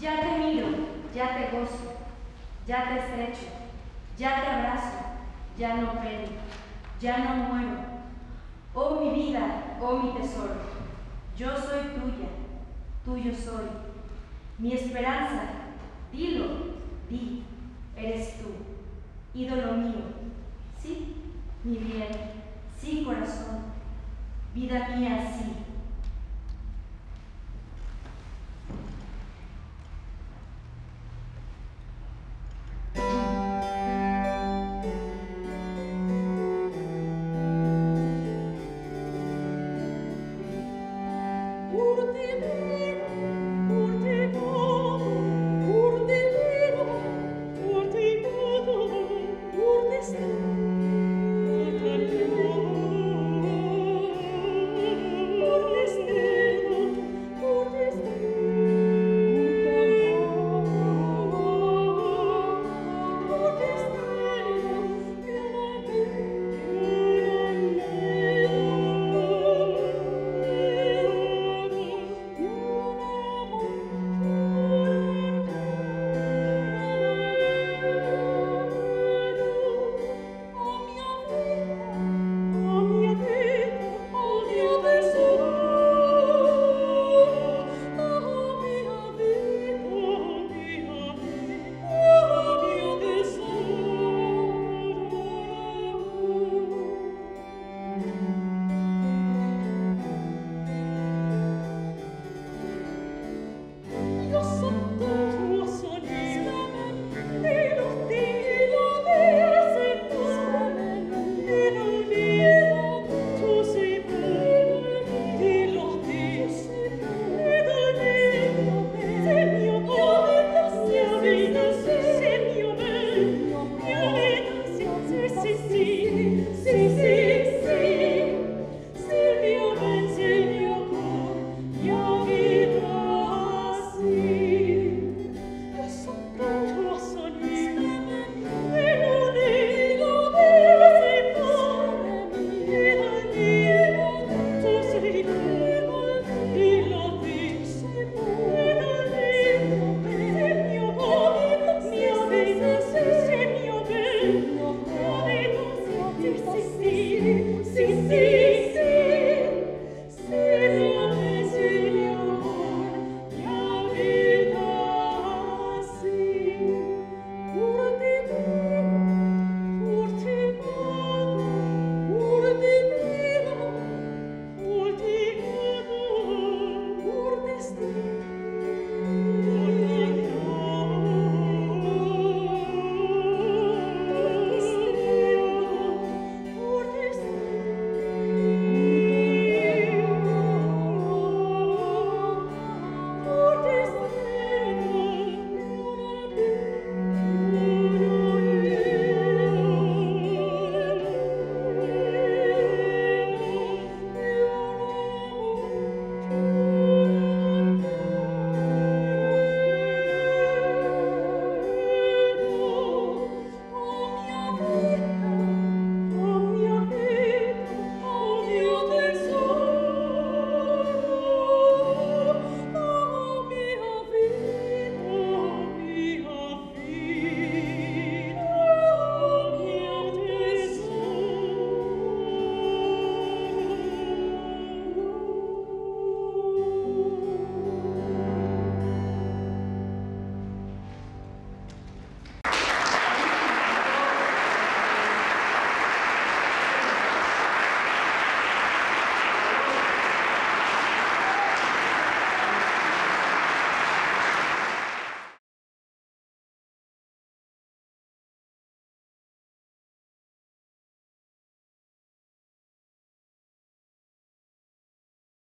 Ya te miro, ya te gozo, ya te estrecho, ya te abrazo, ya no pelo, ya no muero. Oh mi vida, oh mi tesoro, yo soy tuya, tuyo soy. Mi esperanza, dilo, di, eres tú, ídolo mío. Sí, mi bien, sí, corazón, vida mía, sí. Christ.